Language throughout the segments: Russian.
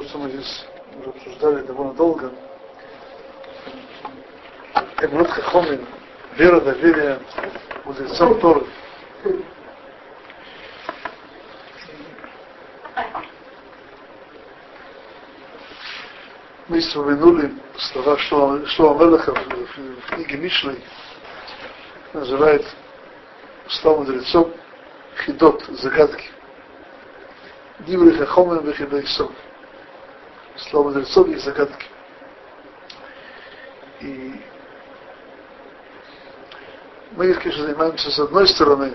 то, что мы здесь уже обсуждали довольно долго. Эмрут Хахомин, вера, доверие мудрецам Торы. Мы вспомянули слова Шлома Мелаха в, книге Мишлей, называет слова мудрецов хидот, загадки. Дивры Хахомин Вехидайсов. Слова мудрецов и загадки. И мы, конечно, занимаемся с одной стороны,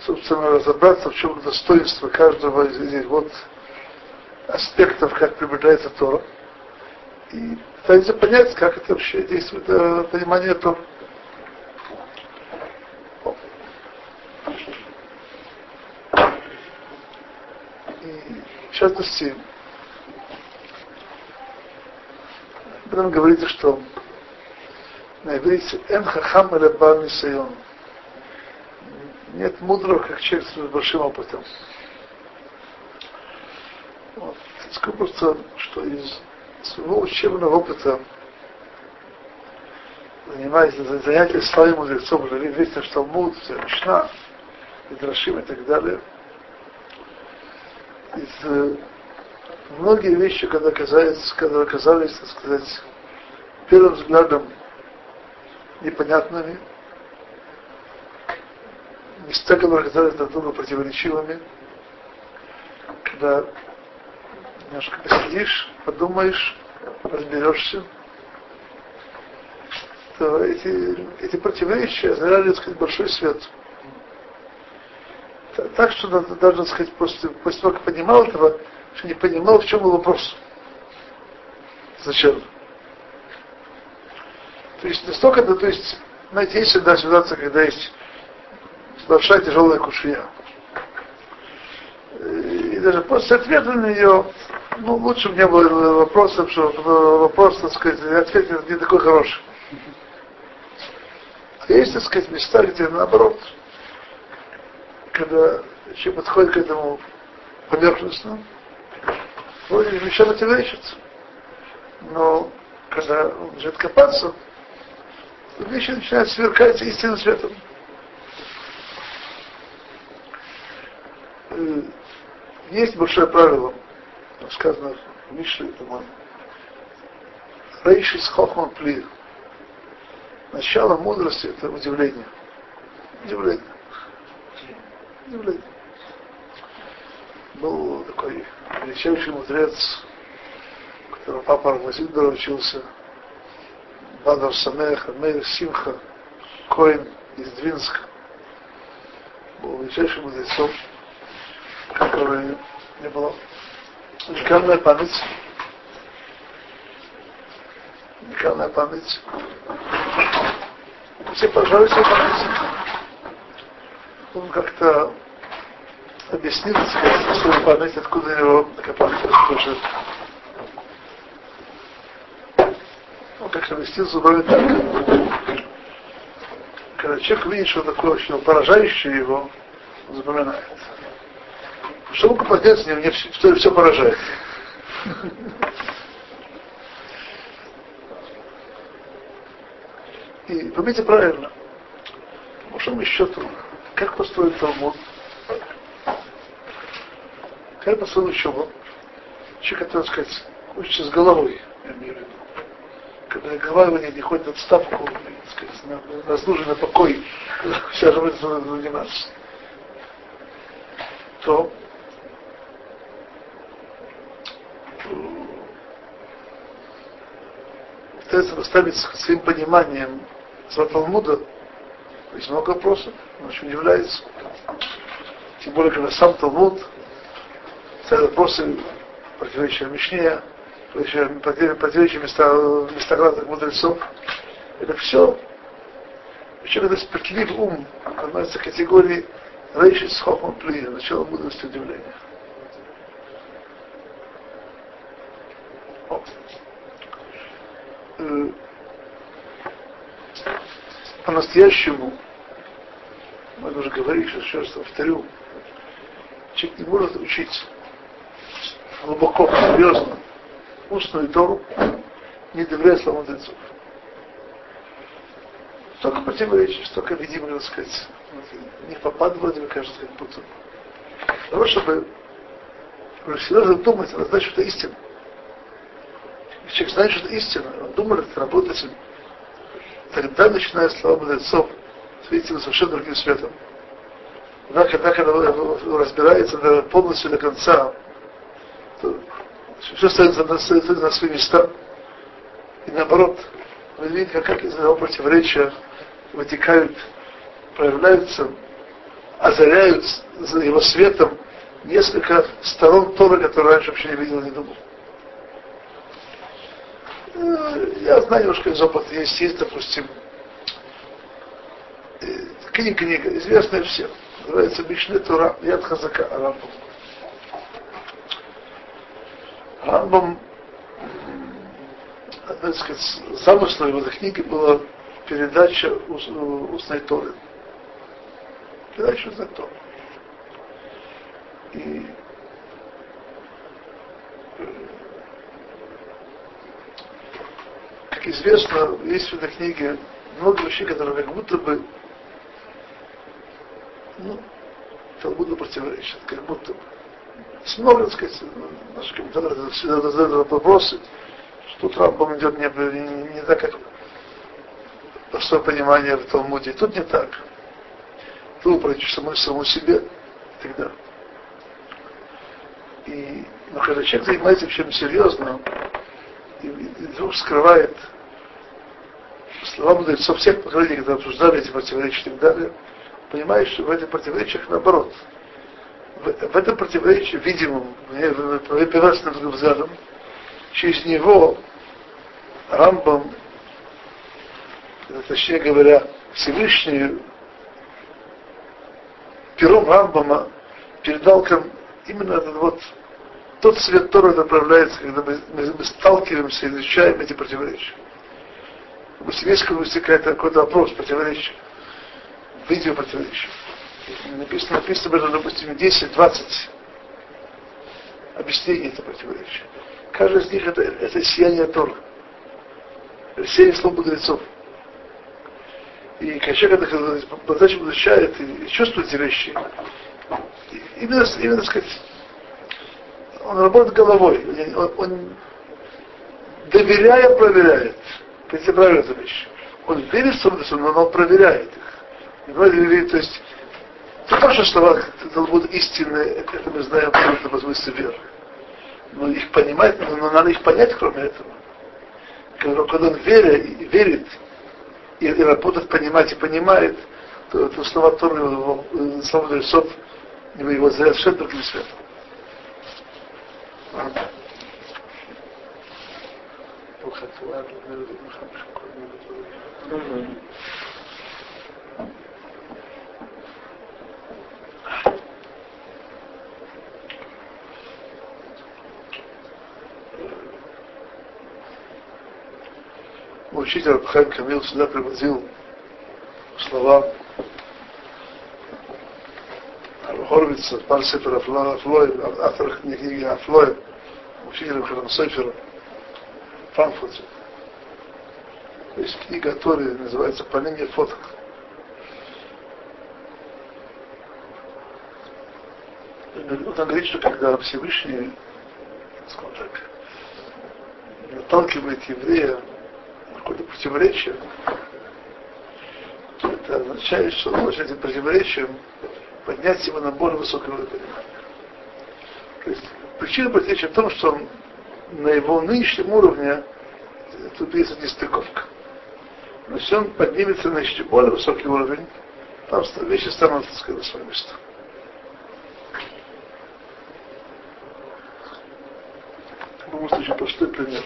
собственно, разобраться, в чем достоинство каждого из этих вот аспектов, как приближается Тора. И пытаемся понять, как это вообще действует э, понимание Тора. И в частности, потом говорится, что на иврите «Эн хахам или нисайон». Нет мудрого, как человек с большим опытом. Вот. Скажу что из своего учебного опыта занимаясь занятия славой мудрецов, уже известно, что Талмуд, Мишна, Идрашим и так далее. Из, э, многие вещи, когда оказались, когда оказались, так сказать, первым взглядом непонятными, места, которые оказались друг другу противоречивыми, когда немножко посидишь, подумаешь, разберешься, то эти, эти противоречия озаряли, так сказать, большой свет. Так что даже, так сказать, после, после того, как понимал этого, что не понимал, в чем был вопрос. Зачем? То есть настолько, да, то есть, знаете, есть всегда ситуация, когда есть большая тяжелая кушья. И даже после ответа на нее, ну, лучше бы не было вопросов, что вопрос, так сказать, ответ не такой хороший. А есть, так сказать, места, где наоборот, когда человек подходит к этому поверхностно, вроде ничего противоречится. Но когда он начинает копаться, вещи начинают сверкать истинным светом. Есть большое правило, сказано в Мишле, по-моему. Рейши с хохман пли. Начало мудрости это удивление. Удивление. Удивление. Был такой величайший мудрец, которого папа Армазидор учился, Бадар Самех, Мейр Симха, Коин из Двинска, был величайшим мудрецом, который не было уникальная память, уникальная память. Все свою память. Он как-то объяснил свою память, откуда такая память растет. Он как-то объяснил зубами так. Когда человек видит, что такое, что поражающее его, он запоминает. Что руку поднять, мне все, все поражает. И поймите правильно, по большому счету, как построен Талмуд, как построен учеба, человек, который, так сказать, учится с головой, я имею в виду, когда голова не, ходит в отставку, так сказать, на, на службе, на покой, вся жизнь заниматься, то пытается поставить своим пониманием за Талмуда, есть много вопросов, он очень удивляется. Тем более, когда сам Талмуд ставит вопросы, противоречия Мишне, противоречия разных мудрецов. Это все еще когда справедлив ум относится к категории Рейши с Хохман Плия, начало мудрости удивления. Э, по-настоящему, мы уже говорили, сейчас еще раз повторю, человек не может учиться. Глубоко, серьезно устную Тору, не доверяет словам мудрецов. Только противоречие, только видимо, так сказать, не попад вроде бы, кажется, как будто. Для того, чтобы серьезно думать, надо знать, что это истина. Если человек знает, что это истина, он думает, работает с тогда начинает слова мудрецов светить его совершенно другим светом. Да, когда, когда разбирается полностью до конца, все становится на, на свои места. И наоборот, мы видим, как, из этого противоречия вытекают, проявляются, озаряют за его светом несколько сторон Торы, которые раньше вообще не видел, не думал. Э, я знаю немножко из опыта, есть, есть, допустим, э, книга, книга, известная всем, называется Мишне Тура, Яд Хазака, Рамбам. Рамбам, одна из замыслов его этой книги была передача устной Торы. Передача устной Торы. И как известно, есть в этой книге много вещей, которые как будто бы ну, Талмуду противоречат, как будто бы. Много, так сказать, наши комментаторы задают вопросы, что Трампом идет не, не, не так, как простое понимание в Талмуде. И тут не так. Тут против самому, самому себе и так далее. И, но когда человек занимается чем серьезно, и, и вдруг скрывает слова мудрецов всех поколений, когда обсуждали эти противоречия и так далее, понимаешь, что в этих противоречиях наоборот. В, этом противоречии, видимом, первоначальным взглядом, через него Рамбам, точнее говоря, Всевышний пером Рамбама передал к именно этот вот тот свет, который направляется, когда мы, мы, мы сталкиваемся, изучаем эти противоречия. Допустим, есть какой-то вопрос, противоречие, видео противоречие. Написано, написано, допустим, 10-20 объяснений этого противоречия. Каждый из них это, это сияние Тора. Сияние слов мудрецов. И когда человек это по-настоящему изучает и чувствует эти вещи, именно, именно, так сказать, он работает головой, он, он доверяя, проверяет. Это правильно вещь. Он верит в но он проверяет их. То есть, это тоже слова Талмуд истинные, это мы знаем по смысле веры. Но их понимать, но надо их понять, кроме этого. Когда, когда он верит, верит и, и работает, понимать и понимает, то, то слова Торы, слова Мудрецов, его, его совершенно другим светом. Учитель Абхайм Камил всегда приводил слова Хорвица, пан Сефер Афлой, автор книги Афлой, учитель Харам Сефера, Франкфурте. Есть книга, которая называется «Поление фоток». Он говорит, что когда Всевышний, скажем так, наталкивает еврея какое-то противоречие, то это означает, что может этим противоречием поднять его на более высокий уровень. То есть причина противоречия в том, что он на его нынешнем уровне тут есть нестыковка. Но если он поднимется на еще более высокий уровень, там вещи станут, так сказать, на свое место. В любом случае, простой пример.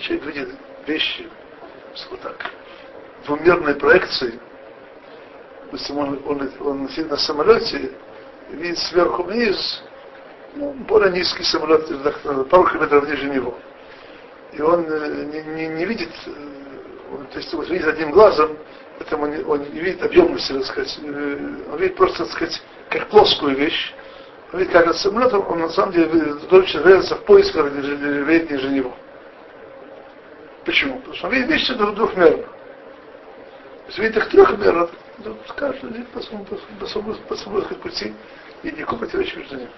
Человек видит вещи, вот так, двумерной проекции, допустим, он, он, он летит на самолете, и видит сверху вниз, ну, более низкий самолет, пару километров ниже него. И он э, не, не, не видит э, то есть вот видит одним глазом, поэтому он, он не видит объемности, так сказать, э, он видит просто, так сказать, как плоскую вещь, Ведь как самолет, он на самом деле дольше нравится в поисках евреев, ниже него. Почему? Потому что видит вещи двухмерно. Если видит их трехмерно, то каждый один по своему, по своему, по своему пути, и никакого противоречия между ними.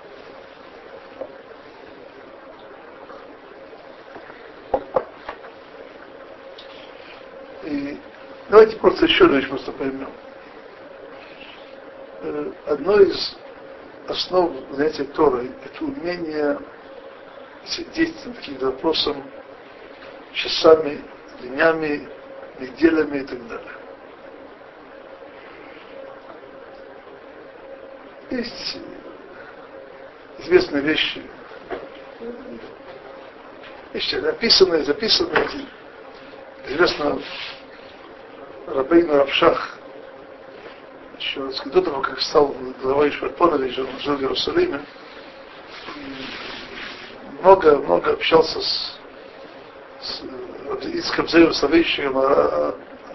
И давайте просто еще одну вещь просто поймем. Э, одно из основ занятия Торой – это умение сидеть над каким-то вопросом часами, днями, неделями и так далее. Есть известные вещи, вещи написанные, записанные. Известно Рабейну Равшах, еще до того, как стал главой Шварпона, жил, жил в Иерусалиме, много, много общался с, с Ицком Зею Савейщиком,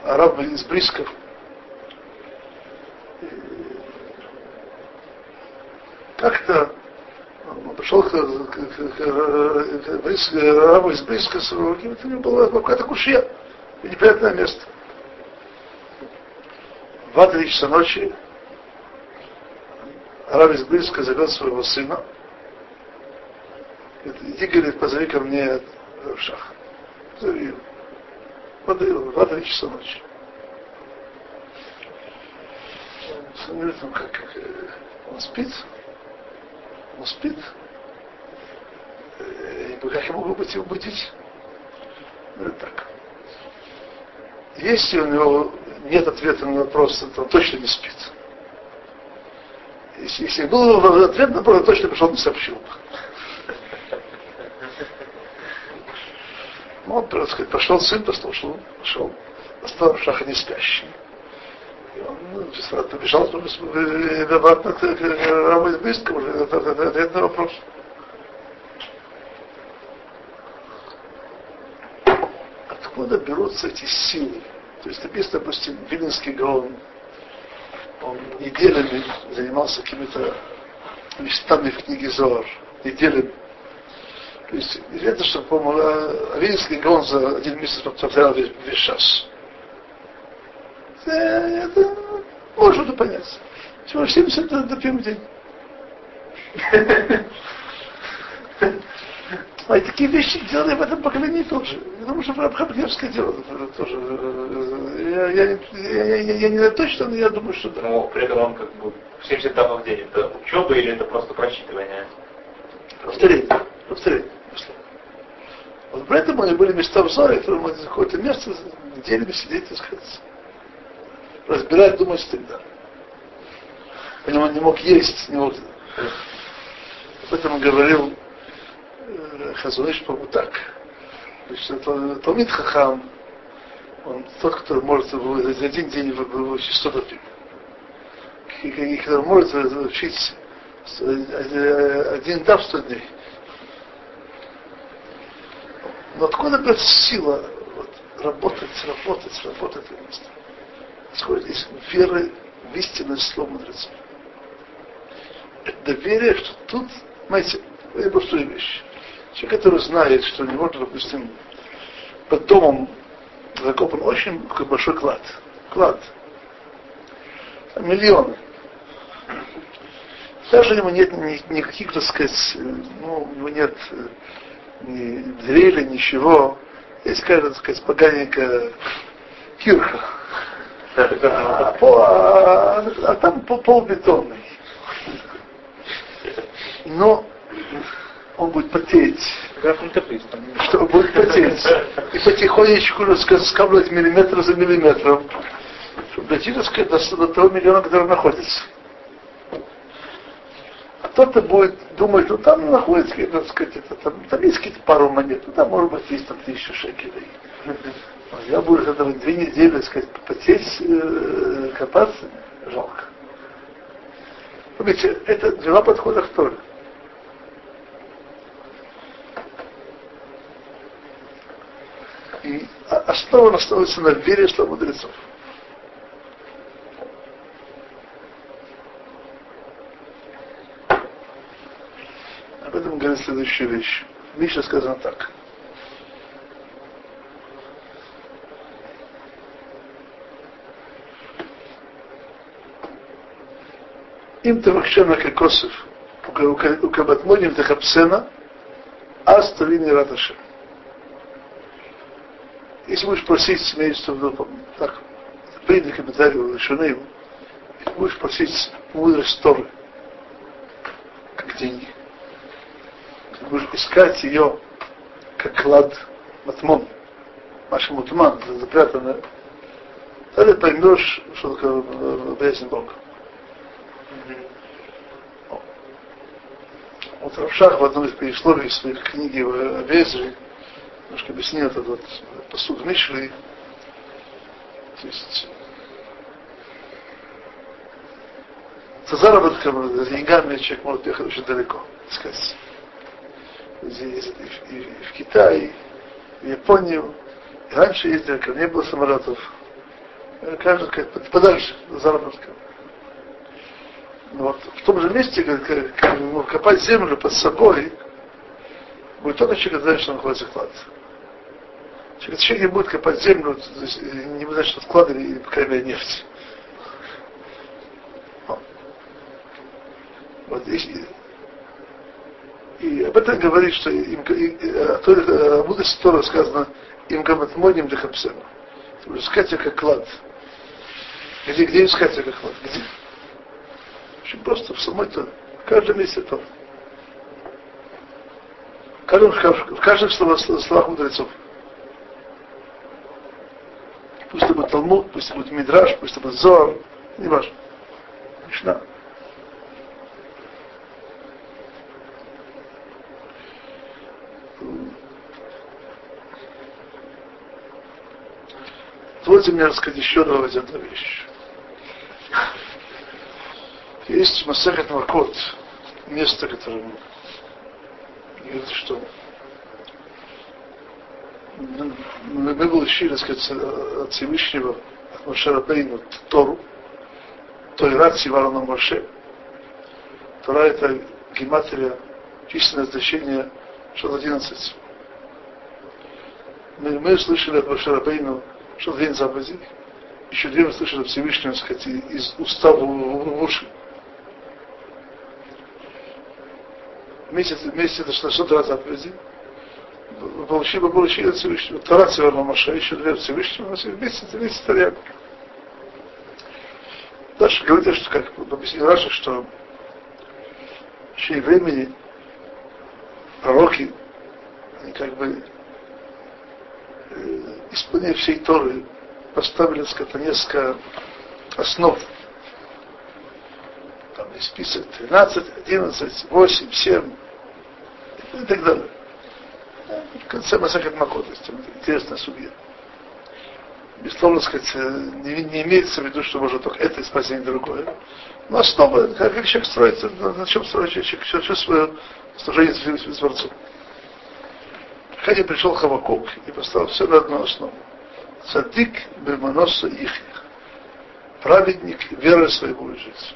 арабом из Брисков. Как-то он пришел к, арабу из Бриска, у него была какая-то кушья, неприятное место. Два-три часа ночи араб из Близко зовет своего сына. Иди, говорит, позови ко мне Равшаха. Зови его. Подаю, два-три часа ночи. Смотрит, ну как, как, он спит? Он спит? Как я могу быть его будить? Говорит, так. Если у него нет ответа на вопрос, то он точно не спит. Если, если был ответ на вопрос, точно пришел, не сообщил. Ну, он, так сказать, пошел сын, послушал, пошел, остался в шаха не спящий. И он побежал обратно к рабу из Быстка, уже ответ на вопрос. Откуда берутся эти силы? То есть написано, допустим, Виленский Гаон, он неделями занимался какими-то местами в книге Зор, неделями. То есть известно, что, по-моему, Виленский Гаон за один месяц повторял весь, весь час. Это можно это понять. Всего 70 до, до первый день. А такие вещи делали в этом поколении тоже. Я думаю, что Рабхабхевское дело тоже. Я, я, я, я, я не точно, но я думаю, что да. Но при этом он как бы 70 там в день, это учеба или это просто прочитывание? Повторение. Повторение. Вот поэтому они были места в Зоре, которые могли какое-то место неделями сидеть, так сказать, разбирать, думать и так. Поэтому он не мог есть, не мог... Об этом говорил Хазуныш, по-моему, так. Есть это Талмит Хахам, он тот, который может за один день выучить 100 допим. И который может учить один дав 100 дней. Но откуда берется сила вот, работать, работать, работать вместе? Исходит из веры в истинное слово мудрецов. Это доверие, что тут, знаете, это простая вещь. Человек, который знает, что у него, допустим, под домом закопан очень большой клад. Клад. Миллионы. Даже у него нет никаких, так сказать, ну, у него нет ни дрели, ничего. Есть какая-то, так сказать, поганенькая кирха. А, а, а там пол бетонный. Но он будет потеть. Что будет потеть. И потихонечку скапливать миллиметр за миллиметром, чтобы дойти, до того миллиона, который находится. А кто-то будет думать, ну там находится, так сказать, это, там, там есть какие-то пару монет, ну там может быть есть там тысячу шекелей. Я буду это две недели, так сказать, потеть, э, копаться, жалко. Видите, это два подхода к Торе. И основа основывается на вере слов мудрецов. Следующую вещь. Миша сказано так. Им тавахшена кокосов, у кабатмоним тахапсена, аставини радашем. Если будешь просить, имеется в виду, так, приняли комментарий Шунеева, если будешь просить мудрость Торы, как деньги, будешь искать ее как клад матмон, Маша Мутман, запрятанная, тогда поймешь, что такое боязнь Бога. Вот Равшах в одном из предисловий своих книги в Везре немножко объяснил этот вот посуд Мишли. То есть за заработком, за деньгами человек может ехать очень далеко, сказать. Здесь, и, и, и в Китай, в Японию. И раньше ездили, когда не было самолетов. Каждый подальше за заработком. Но вот в том же месте, как, как, ну, копать землю под собой, будет только человек знает, что находится клад. Человек, человек не будет копать землю, не будет знать, что вкладывали, или, по крайней мере, нефть. Вот, и, и об этом говорит, что им, о той о мудрости Тора сказано, им гамат моним дехапсена. Искать как клад. Где, где искать как клад? Где? Очень просто, в самой Торе. В каждом месте Тора. В каждом, в каждом словах, словах мудрецов. Пусть это будет Талмуд, пусть это будет Мидраш, пусть это будет Зор, не важно. Мишна. Позвольте мне рассказать еще одну вещь. Есть Масахат Макот, место, которое говорит, что мы, получили, так сказать, от Всевышнего, от Моше Бейну, Тору, той рации Варона Моше. Тора это гематрия, численное значение 611. Мы, мы слышали от Моше Бейну, что день заповедей, еще две мы слышали Всевышнего, так сказать, из устава в уши. месяц, месяц это 600 раз заповедей. Мы получили, мы получили от Всевышнего. Тара Северного Маша, еще две от Всевышнего, месяц, месяц рядом. Дальше говорится, что, как объяснил Раша, что в течение времени пророки, они как бы э, исполняя всей Торы, поставили, скажем, несколько основ там есть список 13, 11, 8, 7 и так далее. В конце Масахат Макот, есть интересная судья. Безусловно, сказать, не, не имеется в виду, что может только это спасение другое. Но основа, как, как человек строится, на, чем строит человек, человек все свое служение с Творцом. Хотя пришел Хавакук и поставил все на одну основу. Садик беманоса их. Праведник верой своей будет жить.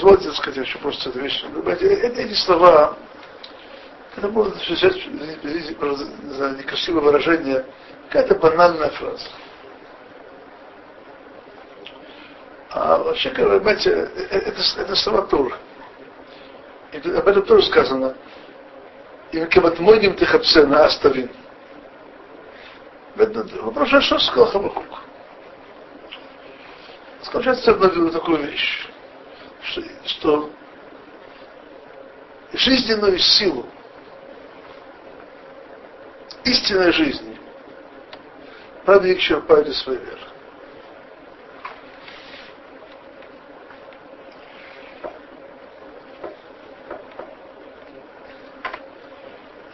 позвольте сказать еще просто эту вещь. Это, эти слова, это может звучать, за некрасивое выражение, какая-то банальная фраза. А вообще, понимаете, это, это слова Тур. И об этом тоже сказано. И кабатмойдим ты хапсена оставим. Вопрос, что сказал Хабакук? Сейчас одну такую вещь что, что жизненную силу истинной жизни праведник черпает из своей веры.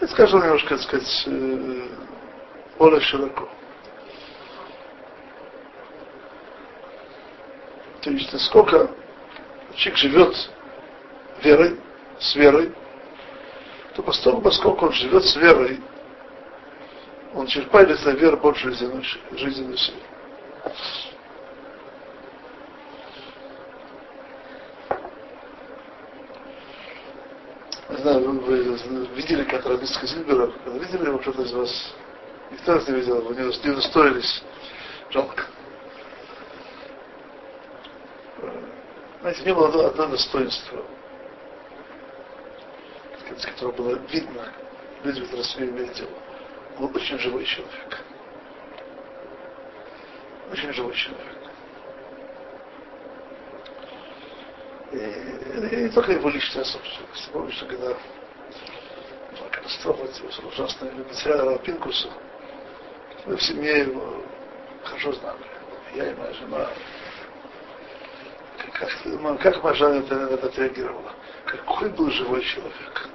Я скажу немножко, так сказать, э, более широко. То есть насколько человек живет верой, с верой, то поскольку, поскольку он живет с верой, он черпает из этой веры больше жизненной силы. Знаю, вы, видели как Рабиска Зильбера, когда видели его кто-то из вас? Никто нас не видел, вы не, удостоились. Жалко. Знаете, не было одно достоинство, которое было видно, люди в Расве имели дело. Он очень живой человек. Очень живой человек. И, только его личная собственность. Помнишь, что когда катастрофа ужасная, потеряла Пинкуса, мы в семье его хорошо знали. Я и моя жена. Как, как, как моя жена на это отреагировала? Какой был живой человек.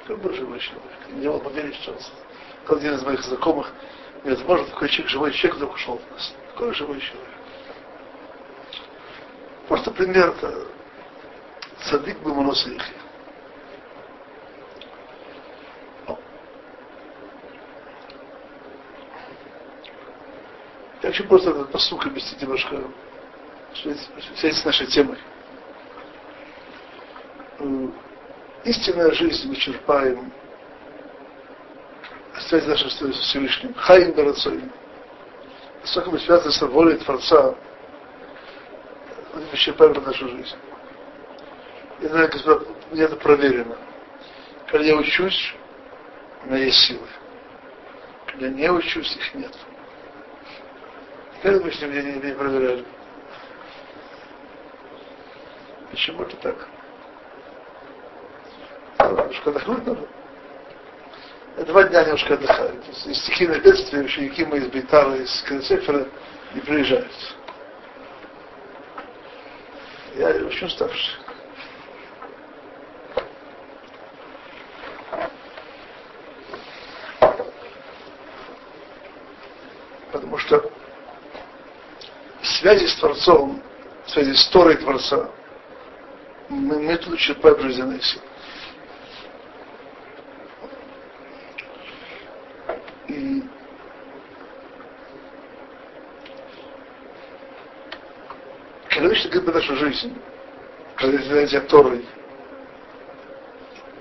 Какой был живой человек. Не мог поверить, что он один из моих знакомых, нет, может такой человек, живой человек вдруг ушел от нас. Какой живой человек. Просто пример это Садик бы Моносихи. Я хочу просто этот посук объяснить немножко в связи с нашей темой. Э, истинная жизнь мы черпаем связь нашей с Всевышним. Хаим Барацоим. Насколько мы связаны с волей Творца, мы черпаем нашу жизнь. Я знаю, господа, мне это проверено. Когда я учусь, у меня есть силы. Когда не учусь, их нет. Мы с ним не, не, проверяли. Почему это так? Немножко отдохнуть надо. Два дня немножко отдыхали. Из стихийных бедствий ученики мы из Бейтара, из Кресефера не приезжают. Я очень уставший. Потому что связи с Творцом, связи с Торой Творца, мы, мы тут черпаем жизненные силы. И Всевышний говорит про нашу жизнь, когда занятия Торой,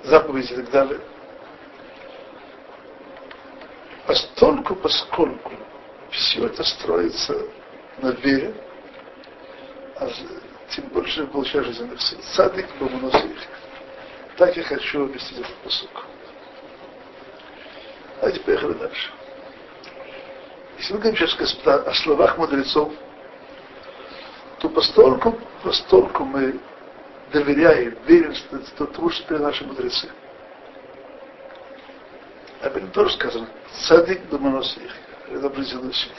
заповеди и так далее, постольку, поскольку все это строится на вере, а тем больше получаешь жизненных сил. Садик Бамуносих. Так я хочу объяснить этот посук. Давайте поехали дальше. Если мы говорим сейчас, о словах мудрецов, то постольку, постольку мы доверяем, верим что тому, что перед наши мудрецы. Об этом тоже сказано. Садик Бамуносих. Это определенная сила.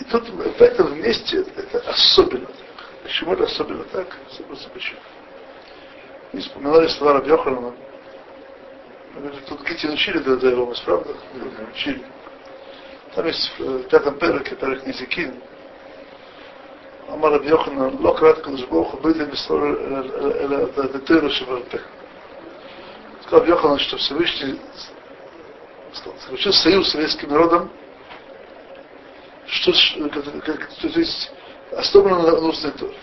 И тут в этом месте это особенно так. Почему это особенно так? Особенно почему? Мы вспоминали слова Рабьохана. Тут Гити учили до этого, правда? Учили. Там есть в пятом переке, перек Низикин, אמר רבי יוחנן, לא קראת הקדוש ברוך הוא בידי מסתור אלא את התרא שבעל פה. Сказал Йохан, что Всевышний заключил союз с советским народом что, как, то есть основано на устной Торе.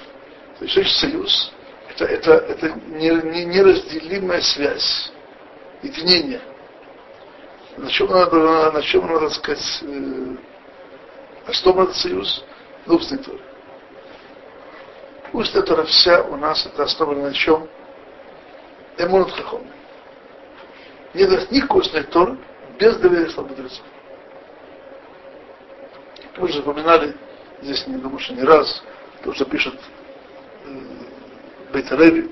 То есть есть союз, это, это, это неразделимая связь, единение. На чем надо, на чем надо сказать, э, основан этот союз? На устной Устная Тора вся у нас это основана на чем? Эмунат Хахом. Нет никакой устной Торы без доверия мудрецов. Мы же упоминали, здесь не думаю, что не раз, то, что пишет э, Бейтареви,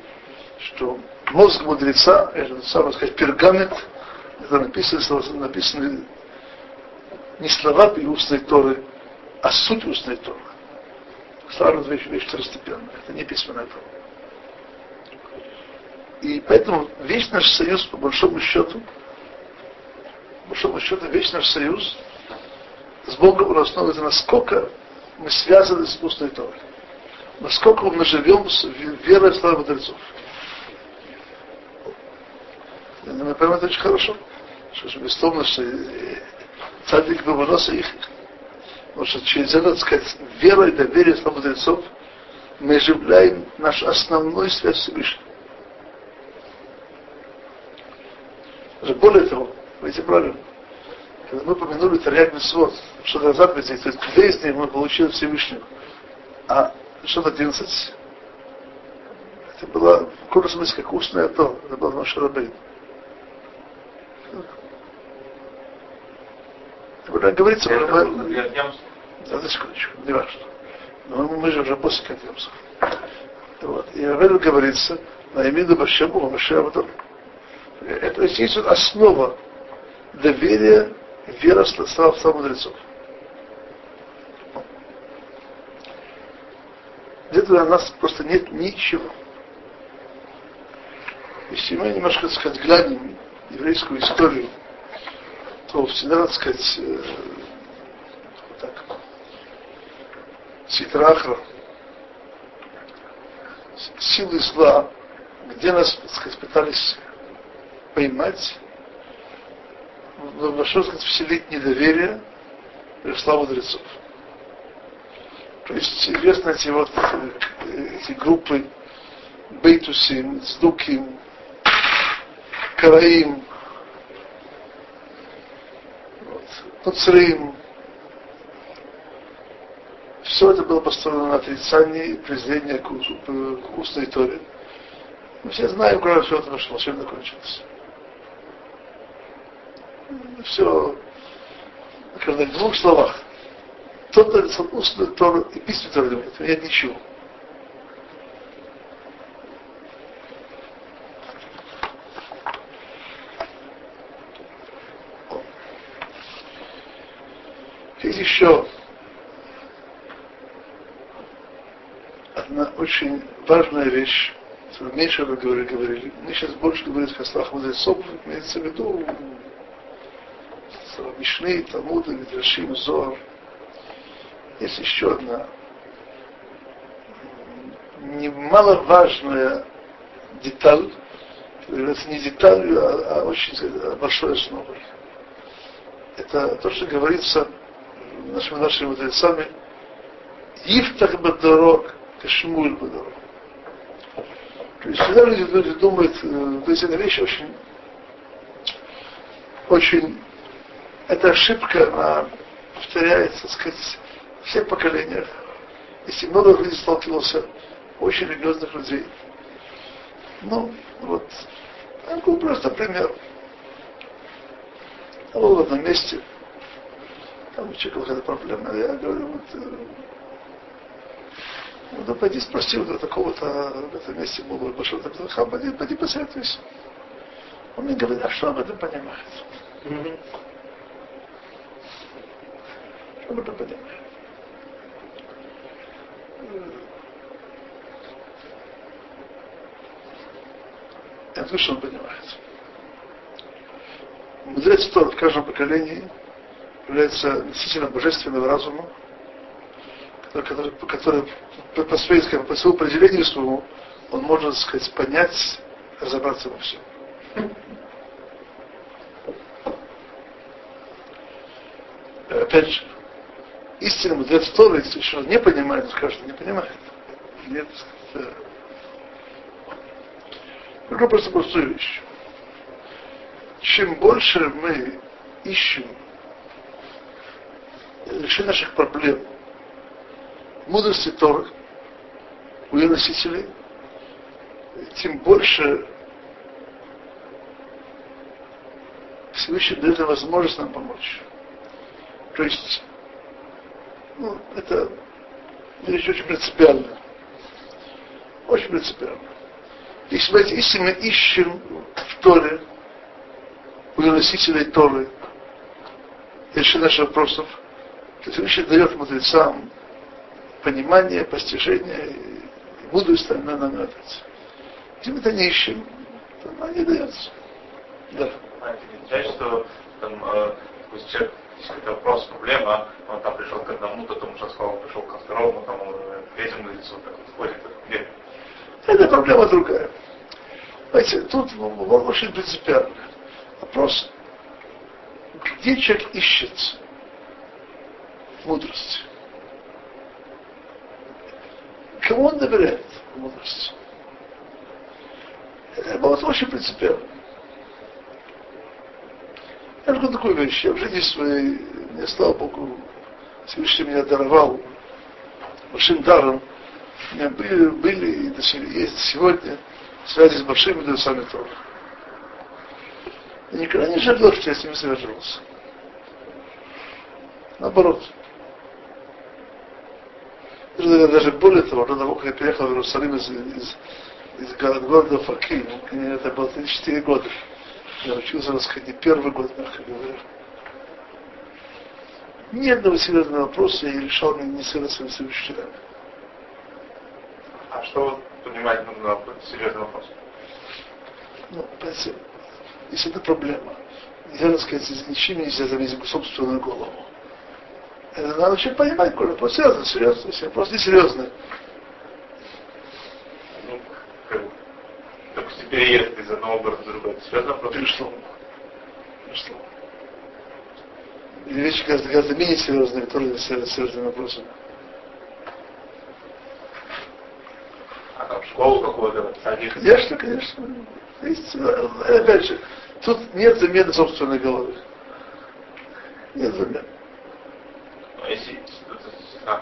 что мозг мудреца, это самое сказать, пергамент, это написано, написаны не слова устной Торы, а суть устной Торы. Слава вещь, вещь второстепенная, это не письменная Тора. И поэтому весь наш союз, по большому счету, по большому счету, весь наш союз с Богом основывается, насколько мы связаны с устной Торой. Насколько мы живем с верой в славу мудрецов. Мы понимаем это очень хорошо. Что же безусловно, что цадик бы выноса их. Потому что через это, так сказать, и доверием слов мудрецов мы оживляем наш основной связь с Всевышним. Даже более того, вы эти правильно, когда мы помянули Тарьяк Месвод, что-то заповеди, то есть две из них мы получили Всевышнего, а что-то 11, это было в курсе мысли, как устное то, это было наше рабынь. Когда говорится, Это мы, немцев. да, секундочку, не важно. Но мы, же уже после контемсов. Вот. И об этом говорится, на имиду Башему, Башему, это есть основа доверия вера в слова мудрецов. Где-то у нас просто нет ничего. Если мы немножко, сказать, глянем еврейскую историю, то всегда, надо сказать, вот. Так, Ситрахра, силы зла, где нас, так сказать, пытались поймать, во что сказать, вселить недоверие пришла мудрецов. То есть известны эти вот э, эти группы Бейтусим, Сдуким, Караим, Нуцрим. Все это было построено на отрицании и презрении к, к устной Торе. Мы все знаем, куда все это нашло, чем закончилось. Все, в двух словах. Тот, написал устную Тору и письменную Тору, меня ничего. Есть еще одна очень важная вещь, меньше вы говорили, говорили. Мы сейчас больше говорим о словах мудрецов, имеется в виду Мишны, Талмуды, Мидрашим, Зор. Есть еще одна немаловажная деталь, является не деталью, а, а очень сказать, большой основой. Это то, что говорится нашими нашими мудрецами, Ифтах Бадорог, Кашмуль Бадорог. То есть всегда люди, люди думают, э, то есть эта вещь очень, очень, эта ошибка, она повторяется, так сказать, в всех поколениях. Если много людей сталкивался, очень религиозных людей. Ну, вот, могу просто пример. Я был в одном месте, там у человека какая-то проблема. Я говорю, вот, э, ну, пойди спроси вот такого-то в этом месте было большого Хам, пойди, пойди посоветуйся. Он мне говорит, а что об этом понимает? Что об этом понимает? Я знаю, что он понимает. Мудрец Тор в каждом поколении является носителем божественного разума, который, который по, своей, по своему определению своему он может, так сказать, понять, разобраться во всем. Опять же, истинный мудрец Торы, если что не понимает, скажет, не понимает. Нет, сказать, Говорю просто простую вещь. Чем больше мы ищем решение наших проблем мудрости Торы у ее носителей, тем больше Всевышний дает возможность нам помочь. То есть, ну, это вещь очень принципиально. Очень принципиально. Если мы, ищем в Торе, у носителей Торы, решение наших вопросов, то Всевышний дает мудрецам понимание, постижение и мудрость на нам дать. Если мы это не ищем, то она не дается. Да. Знаете, что там, э, человек, есть какой-то вопрос, проблема, он там пришел к одному, потом уже сказал, пришел ко второму, там, третьему лицу, так вот ходит, это проблема другая. Знаете, тут очень принципиально. Вопрос, где человек ищет мудрость? Кому он доверяет мудрость? Это было очень принципиально. Я скажу такую вещь. Я в жизни своей, мне, слава Богу, Всевышний меня даровал большим даром. У меня были, были и есть сегодня связи с большими мудрецами Тора. Я никогда не жалел, что я с ними связывался. Наоборот. Даже более того, до того, как я переехал в Иерусалим из, из, из города Факим, это было 34 года. Я учился, сказать, не первый год, мягко говоря. Ни одного серьезного вопроса я решал не, не с своими учителями. А что вы понимаете на серьезный вопрос? Ну, понимаете, если это проблема, нельзя, так сказать, ничем нельзя зависеть собственную голову. Это надо вообще понимать, какой вопрос серьезный, серьезный, вопрос не серьезный. Ну, как, допустим, переезд из одного города в другой, это серьезный вопрос? Безусловно. Безусловно. Или вещи гораздо, гораздо менее серьезные, тоже серьезные вопросы. А там школу какую-то, садик? Конечно, конечно. Есть, опять же, тут нет замены собственной головы. Нет замены. А если а,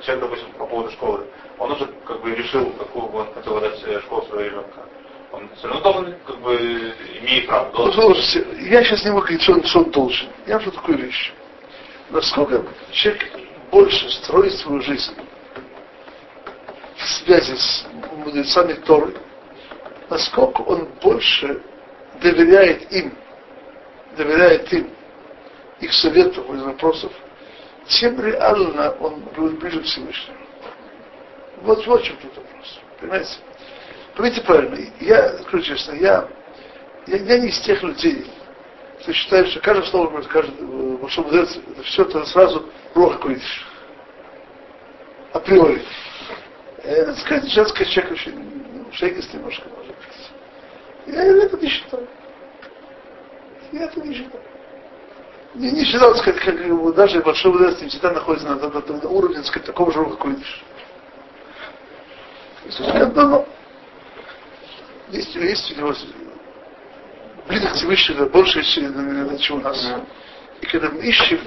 человек, допустим, по поводу школы, он уже как бы решил, какую бы он хотел дать э, школу своего ребенка. Он все равно должен, как бы, имеет право. Должен. Ну, слушайте, я сейчас не могу говорить, что он, что он должен. Я уже такую вещь. Насколько человек больше строит свою жизнь в связи с мудрецами Торы, насколько он больше доверяет им, доверяет им, их советов и вопросов, тем реально он будет ближе к Всевышнему. Вот, вот в чем тут вопрос. Понимаете? Поймите правильно, я, скажу честно, я, я, я не из тех людей, кто считает, что каждое слово, каждый большой мудрец, это все это сразу плохо курить. Априори. Это, сказать, женская человек очень шейкость немножко, может быть. Я это не считаю. Я это не считаю. Не, не считал, сказать, как даже большой мудрец всегда находится на, на, на, на уровне, сказать, такого же уровня, какой видишь. Но есть, есть у него близок к Всевышнему больше, чем у нас. И когда мы ищем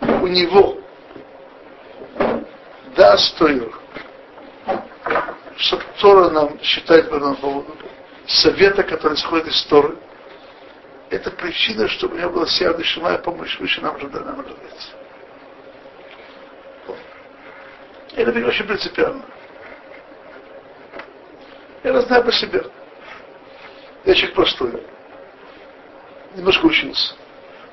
у него да, стою, что Тора нам считает по поводу, совета, который исходит из Торы, это причина, чтобы у меня была вся дышимая помощь выше нам ожидания, нам ожидается. Это очень принципиально. Я знаю по себе. Я человек простой. Немножко учился.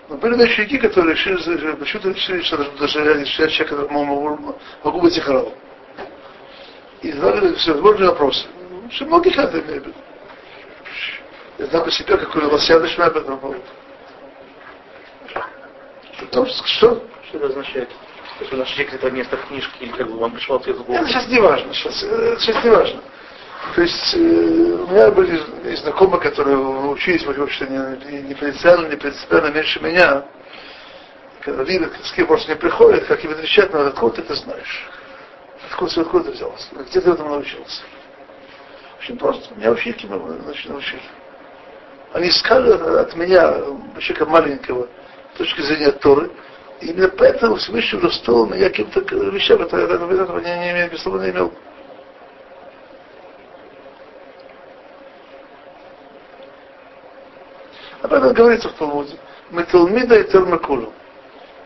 Но были ученики, которые решили, почему-то решили, что даже я человек, которому могу, могу быть ихаралом. И задали всевозможные вопросы. Что многих это имеет в. Я знаю по себе, какой у вас ядышь об этом поводу. Что? Что это означает? Что наш человек это место в книжке, или как бы он пришел ответ в голову? Это сейчас не важно. Сейчас, э, сейчас не важно. То есть э, у меня были знакомые, которые учились, в общем, не, не принципиально, не принципиально меньше меня. Когда видят, с кем больше не приходят, как им отвечать, но откуда ты это знаешь? Откуда, откуда ты взялся? Где ты этому научился? Очень просто. Меня ученики научили. Они искали от меня, человека маленького, с точки зрения Торы, и именно поэтому Всевышний удостоил меня каким-то вещам, которые я этого не, не, не, безусловно, не имел. Об этом говорится в Талмуде. Металмида и Термакулу.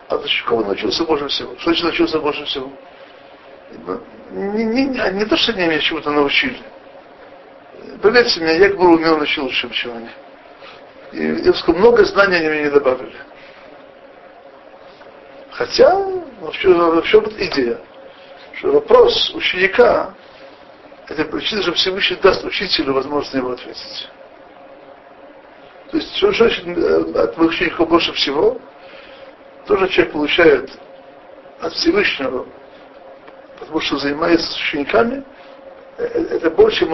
А за чего научился больше всего? Что значит научился больше всего? Не, не, не, не то, что они меня чему-то научили. Поверьте мне, я Гуру умел научил лучше, чем они. И, сказал, много знаний они мне не добавили. Хотя, в чем, в чем идея? Что вопрос ученика, это причина, что Всевышний даст учителю возможность на него ответить. То есть, что значит э, от моих учеников больше всего? Тоже человек получает от Всевышнего, потому что занимается с учениками, э, это больше, чем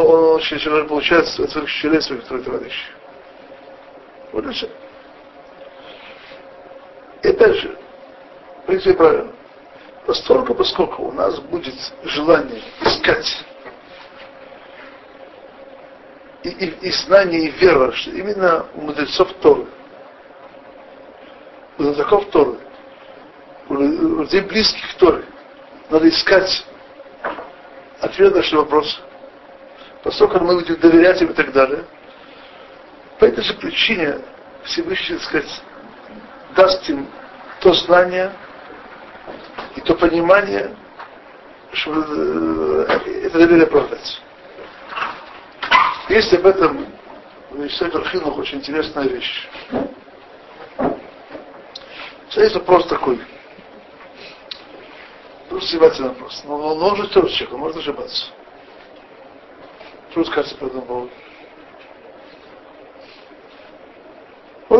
он получает от своих учителей, своих товарищей. Вот и. И же, в правильно. Постольку, поскольку у нас будет желание искать и, и, и знание, и вера, что именно у мудрецов Торы у знатоков Торы, у людей близких к Торе, надо искать ответ на наши вопросы. Поскольку мы будем доверять им и так далее. По этой же причине Всевышний, так сказать, даст им то знание и то понимание, чтобы э, это доверие оправдать. Есть об этом в Архинух очень интересная вещь. Есть вопрос такой. Просто снимательный вопрос. Но он может тоже человек, он может ошибаться. Что вы скажете по этому поводу?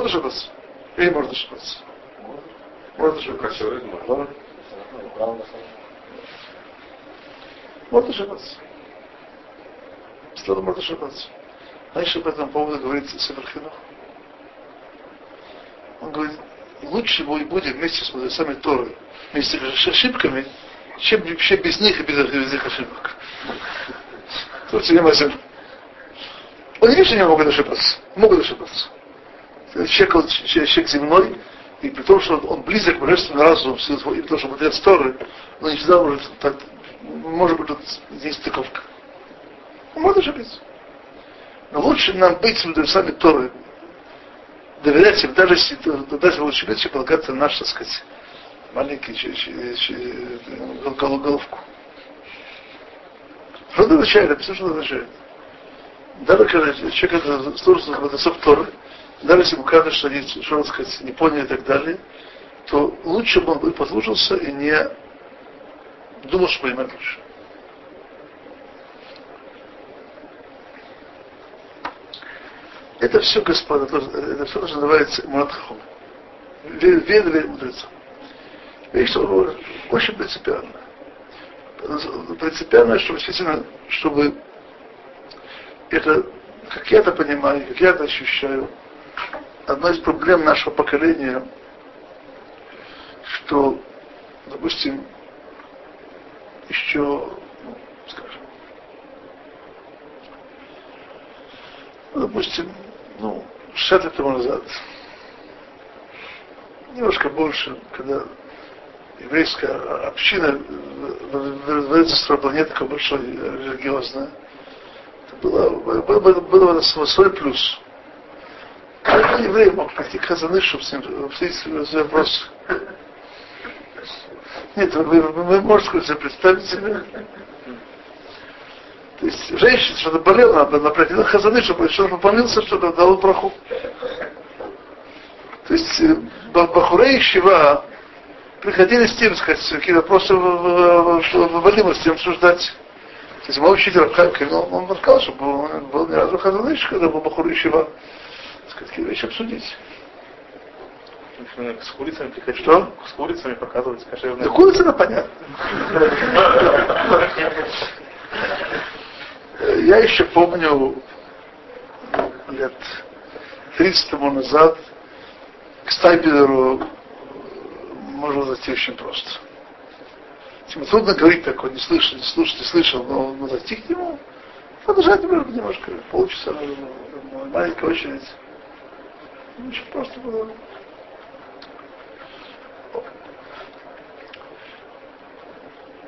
Может ошибаться? Или может ошибаться? Может ошибаться. Может ошибаться. Слово может ошибаться. Знаешь, что по этому поводу говорит Северхинов? Он говорит, лучше мы будем вместе с мудрецами Торы, вместе с ошибками, чем вообще без них и без, без их ошибок. Тут внимательно. Он не не могут ошибаться. Могут ошибаться. Человек, человек земной, и при том, что он близок к божественному разуму, и потому что мудрец Торы, но не всегда может, так, может быть, здесь стыковка. Он может ошибиться. Но лучше нам быть с мудрецами Торы, доверять им, даже если, даже лучше быть, чем полагаться на наш, так сказать, маленький головку. Что это означает? Что это означает. Даже когда человек это служит в Торы, даже ему кажется, что они, что сказать, не поняли и так далее, то лучше бы он бы послушался и не думал, что понимает лучше. Это все, господа, это все, что называется Муратхом. Вера мудрецам. Вещь очень принципиально. Принципиально, чтобы действительно, чтобы это, как я это понимаю, как я это ощущаю, одна из проблем нашего поколения, что, допустим, еще, ну, скажем, ну, допустим, ну, 60 лет тому назад, немножко больше, когда еврейская община в этой стране не такая большая религиозная, это было, было, было, было свой плюс. Когда еврей мог прийти к Хазаны, чтобы с ним обсудить свой вопрос. Нет, вы, вы, вы можете себе представить себе. То есть женщина что-то болела, она, она прийти на Хазаны, чтобы что-то пополнился, что-то дал проху. То есть э, Бахурей Шива приходили с тем, сказать, какие вопросы вывалимо с тем обсуждать. То есть мой учитель Рабхайм он, рассказал, что был, был ни разу Хазаныш, когда был Бахурей Шива сказать, вещи обсудить. С курицами приходить. Что? С курицами показывать кошерные. Да курица, это понятно. Я еще помню лет 30 тому назад к Стайбелеру можно зайти очень просто. Тем трудно говорить такое, не слышал, не слушал, не слышал, но, но зайти к нему, подождать немножко, полчаса, маленькая очередь. Очень просто было.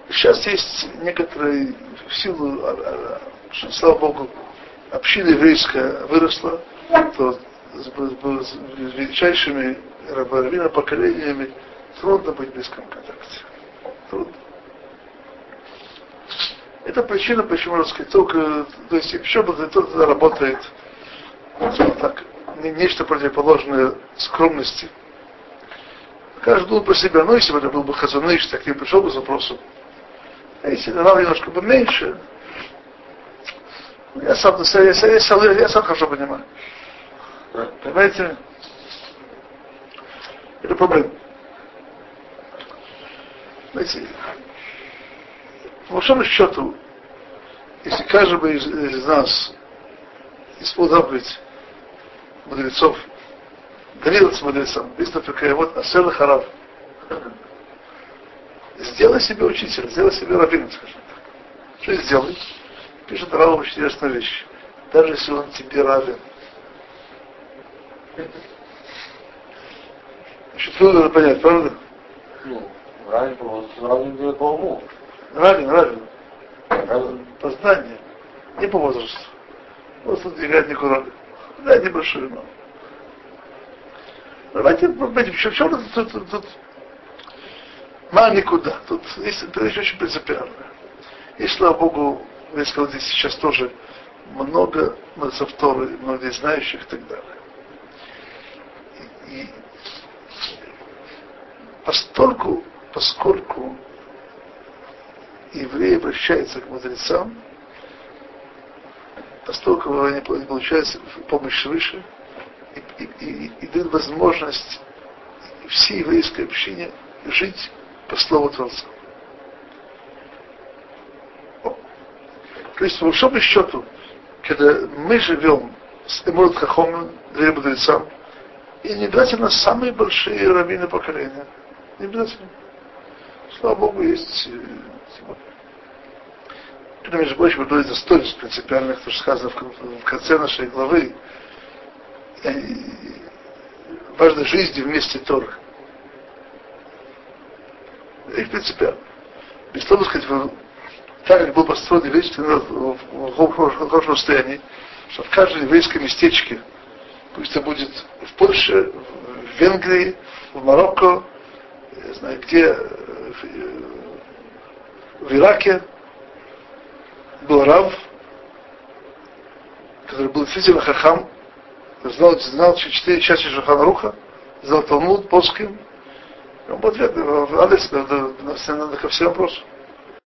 Сейчас есть некоторые в силу, а, а, слава Богу, община еврейская выросла, то с, с, с величайшими раввинами поколениями трудно быть в близком контакте. Трудно. Это причина, почему, так сказать, только, то есть, почему это работает, так, нечто противоположное скромности. Каждый думал про себя, ну если бы это был бы Хазаныш, так не пришел бы с вопросом. А если давал немножко бы меньше, я сам, я, я, я, сам, я сам хорошо понимаю. Понимаете? Это проблема. Знаете, по большому счету, если каждый из, из нас исполнил заповедь мудрецов, доверился мудрецам. Есть, например, вот Асер Харав. Сделай себе учителя, сделай себе раввина, скажем так. Что сделай? Пишет Рав очень интересную вещь. Даже если он тебе равен. Очень трудно понять, правда? Ну, по возрасту, ранен по уму. Ранен, ранен. Познание. Не по возрасту. Возраст не играет никакой роли. Да, небольшую, но. Давайте, понимаете, в чем это тут, тут, тут мало никуда. Тут есть, это вещь очень принципиальная. И слава Богу, я сказал, здесь сейчас тоже много мудрецов Торы, много знающих и так далее. И, и постольку, поскольку евреи обращаются к мудрецам, постольку они получают помощь свыше и, и, и, и дают возможность всей еврейской общине жить по слову Творца. То есть, по большому счету, когда мы живем с Эмурат Хахомом, две мудрецам, и не обязательно самые большие раввины поколения. Не обязательно. Слава Богу, есть это, между прочим, одно из достоинств принципиальных, то, что сказано в конце нашей главы, важной жизни вместе Торы. И принципиально. Без того, сказать, так как был построен еврейский народ в хорошем состоянии, что в каждом еврейском местечке, пусть это будет в Польше, в Венгрии, в Марокко, я знаю где, в, в Ираке, был Рав, который был действительно хахам, знал, знал четыре части Шахана Руха, знал Талмуд, Поским, он был ответ, адрес ко всем вопросам.